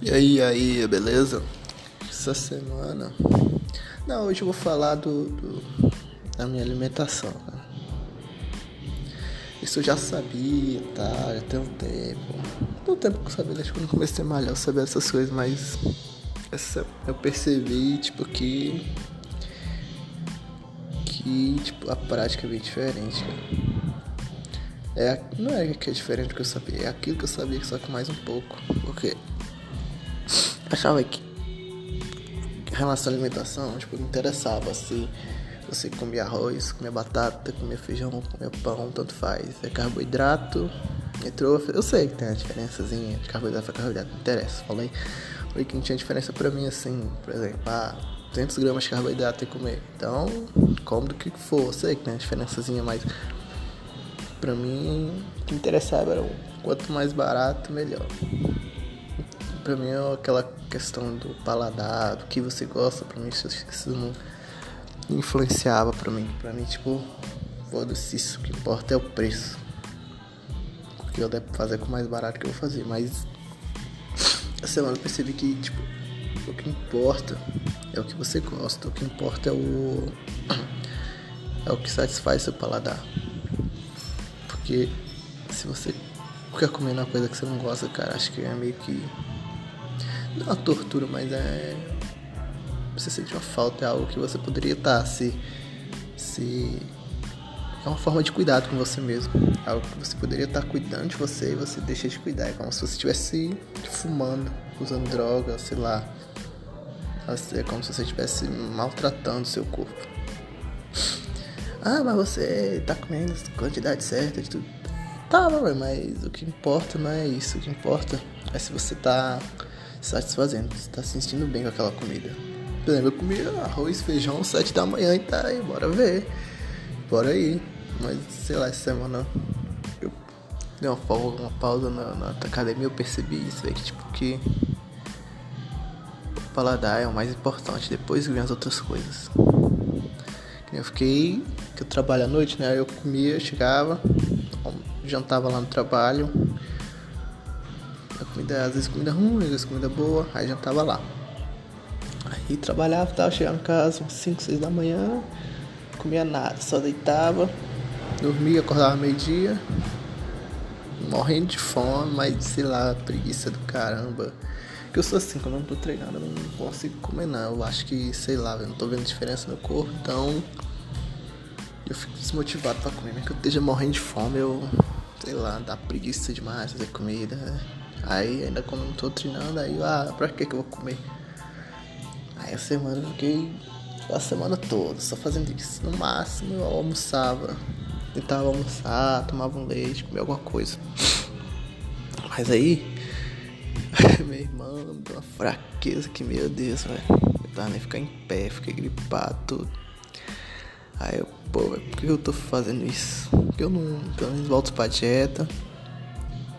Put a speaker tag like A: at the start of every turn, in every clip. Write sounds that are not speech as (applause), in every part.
A: E aí, aí, beleza? Essa semana. Não, hoje eu vou falar do, do da minha alimentação. Né? Isso eu já sabia, tá? Já tem um tempo. Tem um tempo que eu sabia, que quando comecei a malhar eu sabia essas coisas, mas essa, eu percebi, tipo, que. Que, tipo, a prática é bem diferente, cara. É, não é que é diferente do que eu sabia, é aquilo que eu sabia, só que mais um pouco. Porque achava que relação à alimentação, tipo, me interessava se você comia arroz, comia batata, comia feijão, comia pão, tanto faz. É carboidrato, entrou, eu sei que tem a diferençazinha de carboidrato para carboidrato, não interessa. Falei, falei que não tinha diferença pra mim assim, por exemplo, ah, 200 gramas de carboidrato que comer. Então, como do que for, eu sei que tem a diferençazinha, mas pra mim o que interessava era quanto mais barato, melhor pra mim é aquela questão do paladar, do que você gosta, pra mim isso, não influenciava pra mim. Pra mim, tipo, foda-se isso, o que importa é o preço. O que eu devo fazer com mais barato que eu vou fazer, mas essa semana eu percebi que, tipo, o que importa é o que você gosta, o que importa é o. é o que satisfaz seu paladar. Porque se você quer comer uma coisa que você não gosta, cara, acho que é meio que não é uma tortura, mas é. Você sente uma falta, é algo que você poderia estar se. se. É uma forma de cuidado com você mesmo. É algo que você poderia estar cuidando de você e você deixa de cuidar. É como se você estivesse fumando, usando droga, sei lá. É como se você estivesse maltratando seu corpo. Ah, mas você tá comendo a quantidade certa de tudo. Tá, mas o que importa não é isso. O que importa é se você tá satisfazendo, você tá se sentindo bem com aquela comida. Por exemplo, eu comi arroz, feijão, sete da manhã e tá aí, bora ver. Bora aí. Mas sei lá, essa semana eu dei uma pausa, uma pausa na, na academia, eu percebi isso, véio, que tipo que o paladar é o mais importante, depois vem as outras coisas. Eu fiquei, que eu trabalho à noite, né? Eu comia, chegava, jantava lá no trabalho, a comida, às vezes comida ruim, às vezes comida boa, aí já tava lá. Aí trabalhava, tava chegando em casa umas 5, 6 da manhã, comia nada, só deitava, dormia, acordava meio-dia, morrendo de fome, mas sei lá, preguiça do caramba. Que eu sou assim, quando eu não tô treinando, eu não consigo comer não. Eu acho que, sei lá, eu não tô vendo diferença no corpo, então eu fico desmotivado pra comer. Mesmo que eu esteja morrendo de fome, eu, sei lá, dá preguiça demais fazer comida. Aí ainda como não tô treinando, aí ah, pra que que eu vou comer? Aí a semana eu fiquei a semana toda só fazendo isso. No máximo eu almoçava, tentava almoçar, tomava um leite, comia alguma coisa. Mas aí, (laughs) meu irmão, deu uma fraqueza que, meu Deus, velho. Eu tava nem ficar em pé, fiquei gripado, tudo. Aí eu, pô, por que eu tô fazendo isso? Porque eu não, pelo menos volto pra dieta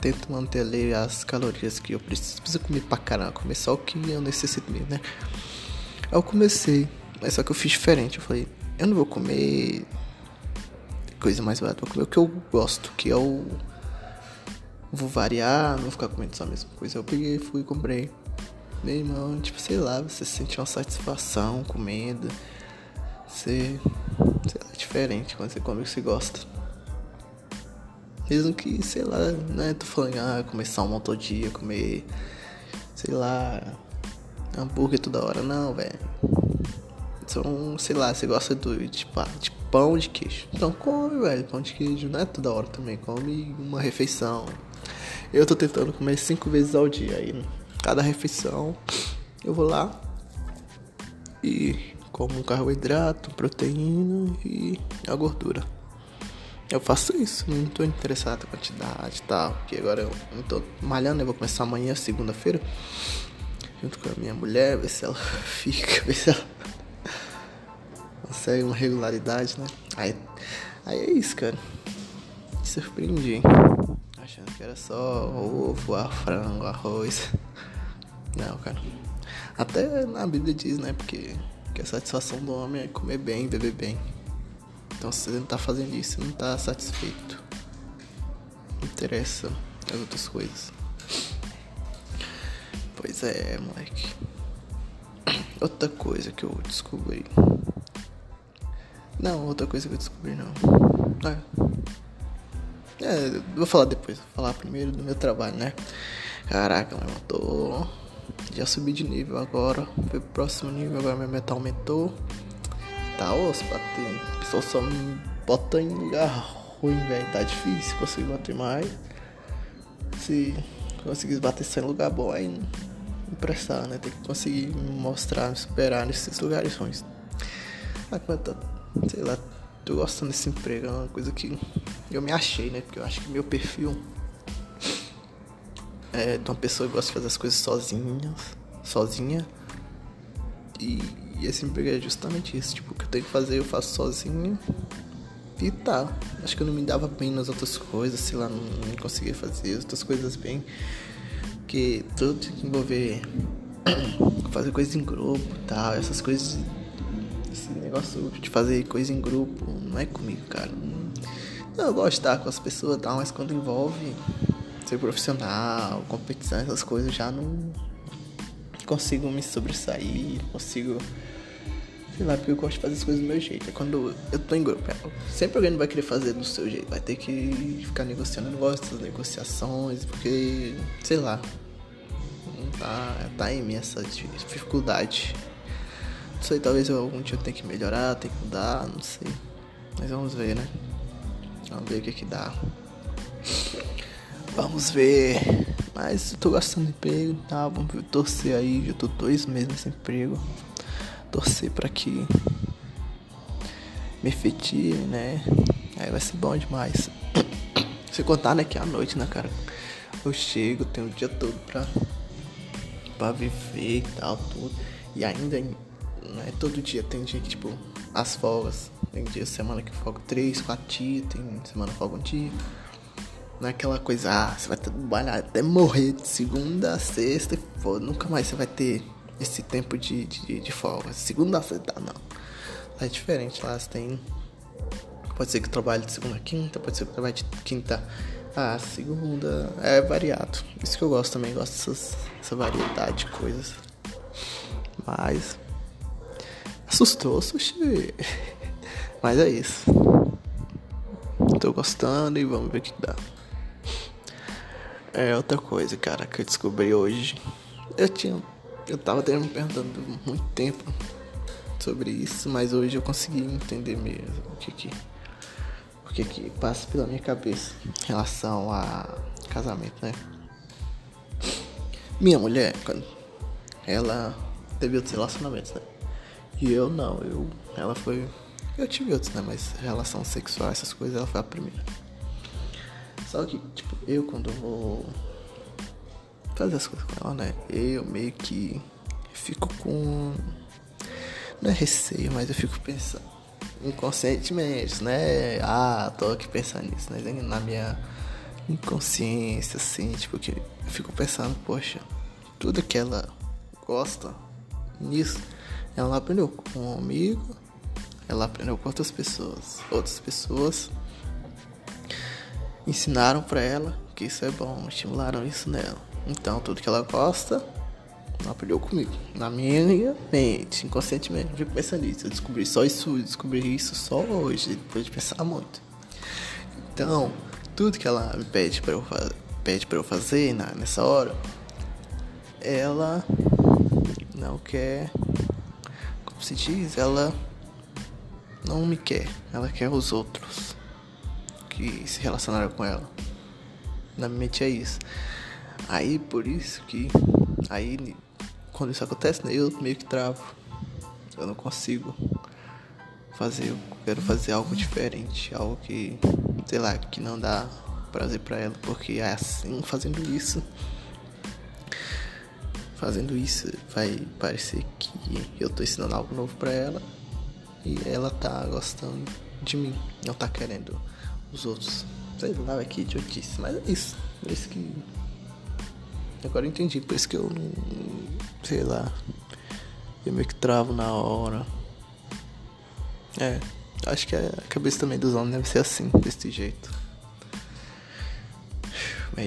A: tento manter ali as calorias que eu preciso. Preciso comer pra caramba, comer só o que eu necessito mesmo, né? Aí eu comecei, mas só que eu fiz diferente. Eu falei, eu não vou comer coisa mais barata, vou comer o que eu gosto, que é o. Vou variar, não vou ficar comendo só a mesma coisa. Eu peguei, fui e comprei. Meu irmão, tipo, sei lá, você sente uma satisfação comendo. Você. Sei lá, é diferente quando você come o que você gosta. Mesmo que, sei lá, né? Tô falando, ah, comer salmão todo dia, comer, sei lá, hambúrguer toda hora. Não, velho. São, sei lá, você gosta do, tipo, ah, de pão de queijo. Então come, velho, pão de queijo. Não é toda hora também. Come uma refeição. Eu tô tentando comer cinco vezes ao dia. Aí, cada refeição, eu vou lá e como um carboidrato, proteína e a gordura. Eu faço isso, não tô interessado na quantidade e tal. Porque agora eu não tô malhando, eu vou começar amanhã, segunda-feira. Junto com a minha mulher, ver se ela (laughs) fica, ver se ela (laughs) consegue uma regularidade, né? Aí, aí é isso, cara. Me surpreendi. Achando que era só ovo, frango, arroz. Não, cara. Até na Bíblia diz, né? Porque que a satisfação do homem é comer bem, beber bem. Então se você não tá fazendo isso, não tá satisfeito. Não interessa as outras coisas. Pois é, moleque. Outra coisa que eu descobri. Não, outra coisa que eu descobri não. É. É, vou falar depois. Vou falar primeiro do meu trabalho, né? Caraca, mano, eu tô. Já subi de nível agora. Foi pro próximo nível, agora meu metal aumentou. Tá osso bater. O pessoal só me bota em lugar ruim, velho. Tá difícil conseguir bater mais. Se conseguir bater só em lugar bom, aí não prestar, né? Tem que conseguir mostrar, me superar nesses lugares ruins. Mas, tá, sei lá, tô gostando desse emprego. É uma coisa que eu me achei, né? Porque eu acho que meu perfil é de uma pessoa que gosta de fazer as coisas sozinha, sozinha. E, e esse emprego é justamente isso, tipo, o que eu tenho que fazer eu faço sozinho. E tá. Acho que eu não me dava bem nas outras coisas, sei lá, não, não conseguia fazer as outras coisas bem. Porque tudo que envolver (coughs) fazer coisas em grupo tal, essas coisas. Esse negócio de fazer coisa em grupo não é comigo, cara. Eu gosto de estar com as pessoas tal, mas quando envolve ser profissional, competição, essas coisas, já não consigo me sobressair, não consigo. Sei lá, porque eu gosto de fazer as coisas do meu jeito. É quando eu tô em grupo, é, sempre alguém não vai querer fazer do seu jeito, vai ter que ficar negociando. Eu não gosto dessas negociações, porque, sei lá, tá, tá em mim essa dificuldade. Não sei, talvez eu algum dia eu tenha que melhorar, tenha que mudar, não sei. Mas vamos ver, né? Vamos ver o que que dá. Vamos ver. Mas eu tô gastando de emprego, tá? Vamos ver, torcer aí. Já tô dois meses nesse emprego. Torcer pra que me efetive, né? Aí vai ser bom demais. (clears throat) Se contar, né? Que é a noite, né, cara? Eu chego, tenho o dia todo pra, pra viver e tal, tudo. E ainda não é todo dia, tem dia que, tipo, as folgas. Tem dia semana que folga três, quatro dias, tem semana que folga um dia. Não é aquela coisa, ah, você vai trabalhar até morrer de segunda a sexta e pô, nunca mais você vai ter esse tempo de, de, de folga. Segunda a sexta, não. Lá é diferente, lá você tem. Pode ser que trabalhe de segunda a quinta, pode ser que trabalhe de quinta a segunda. É variado. Isso que eu gosto também, gosto dessas, dessa variedade de coisas. Mas. Assustou, sushi. (laughs) Mas é isso. Tô gostando e vamos ver o que dá. É outra coisa, cara, que eu descobri hoje. Eu tinha. Eu tava me perguntando muito tempo sobre isso, mas hoje eu consegui entender mesmo o que que. O que que passa pela minha cabeça em relação a casamento, né? Minha mulher, quando ela teve outros relacionamentos, né? E eu não, eu. Ela foi. Eu tive outros, né? Mas relação sexual, essas coisas, ela foi a primeira. Só que, tipo, eu quando vou fazer as coisas com ela, né? Eu meio que fico com. Não é receio, mas eu fico pensando inconscientemente, né? Ah, tô aqui pensando nisso, né? Na minha inconsciência, assim, tipo, que eu fico pensando, poxa, tudo que ela gosta nisso, ela aprendeu com um amigo, ela aprendeu com outras pessoas, outras pessoas ensinaram para ela que isso é bom, estimularam isso nela. Então, tudo que ela gosta, ela aprendeu comigo. Na minha mente, inconscientemente, eu fico pensando nisso. Eu descobri só isso, descobri isso só hoje, depois de pensar muito. Então, tudo que ela me pede para eu, pede pra eu fazer na, nessa hora, ela não quer. Como se diz? Ela não me quer, ela quer os outros que se relacionaram com ela. Na minha mente é isso. Aí por isso que. Aí quando isso acontece, né, eu meio que travo. Eu não consigo fazer. Eu quero fazer algo diferente. Algo que, sei lá, que não dá prazer para ela. Porque é assim, fazendo isso. Fazendo isso vai parecer que eu tô ensinando algo novo para ela. E ela tá gostando de mim. Não tá querendo os outros. Sei lá, é que idiotice, mas é isso. É isso que. Agora eu entendi, por isso que eu não. Sei lá. Eu meio que travo na hora. É, acho que a cabeça também dos homens deve ser assim, desse jeito. É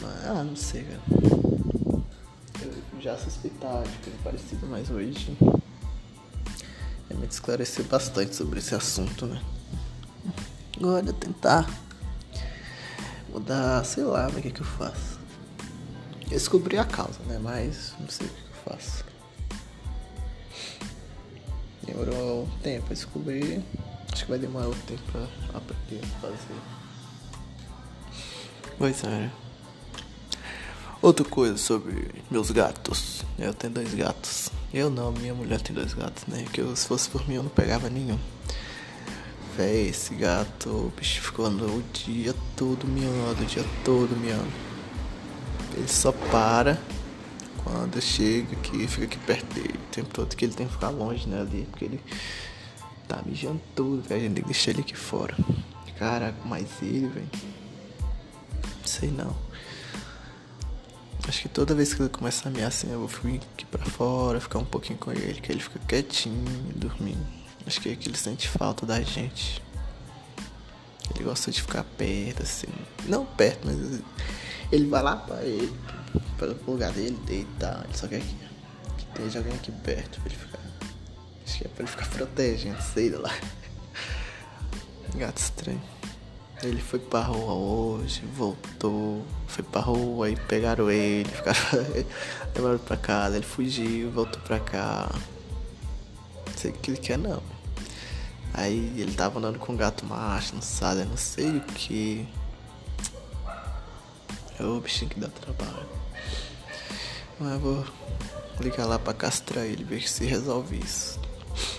A: mas. Ah, não sei, cara. Eu já suspeitava de coisa parecida, mas hoje é me esclarecer bastante sobre esse assunto, né? Agora tentar mudar, sei lá, o que, que eu faço. Descobri a causa, né? Mas não sei o que, eu faço. Demorou um tempo a descobrir. Acho que vai demorar um tempo pra aprender a fazer. Pois é. Outra coisa sobre meus gatos. Eu tenho dois gatos. Eu não, minha mulher tem dois gatos, né? Que eu, se fosse por mim eu não pegava nenhum. Véi, esse gato, o bicho ficou o dia todo miando, o dia todo miando. Ele só para quando chega aqui, fica aqui perto dele. O tempo todo que ele tem que ficar longe, né, ali, porque ele tá mijando tudo, velho. A gente tem que deixar ele aqui fora. Caraca, mas ele, velho. Sei não. Acho que toda vez que ele começa a mear assim, eu vou ficar aqui pra fora, ficar um pouquinho com ele, que ele fica quietinho, dormindo. Acho que é que ele sente falta da gente. Ele gosta de ficar perto, assim. Não perto, mas ele vai lá pra ele, para o lugar dele, deitar. Ele só quer que, esteja alguém aqui perto pra ele ficar. Acho que é pra ele ficar protegendo, sei lá. Gato estranho. Ele foi pra rua hoje, voltou, foi pra rua e pegaram ele, (laughs) ficaram levaram pra casa, ele fugiu, voltou pra cá. Não sei o que ele quer não. Aí ele tava andando com um gato macho, não sabe, não sei o que. É o bichinho que dá trabalho. Mas vou ligar lá pra castrar ele, ver se resolve isso.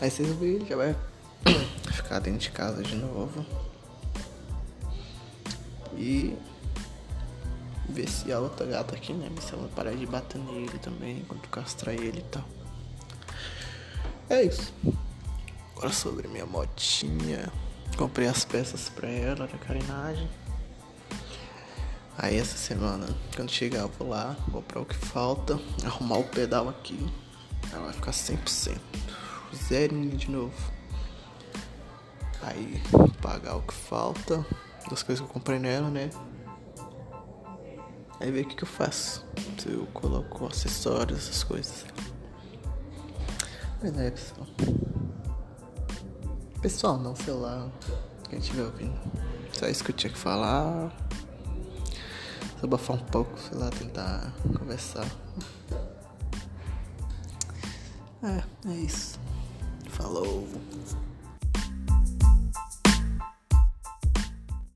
A: Aí se resolver ele já vai (coughs) ficar dentro de casa de novo e ver se a outra gata aqui, né? Se ela parar de bater nele também enquanto castrar ele e tal. É isso. Agora sobre minha motinha. Comprei as peças pra ela da carenagem. Aí essa semana, quando chegar, eu vou lá, comprar o que falta, arrumar o pedal aqui. Ela vai ficar 100%. Zerinho de novo. Aí, pagar o que falta das coisas que eu comprei nela, né? Aí ver o que, que eu faço. Se eu coloco acessórios, essas coisas. Mas é, pessoal. Pessoal, não, sei lá. Quem estiver ouvindo. Só isso que eu tinha que falar. Só abafar um pouco, sei lá, tentar conversar. É, é isso. Falou.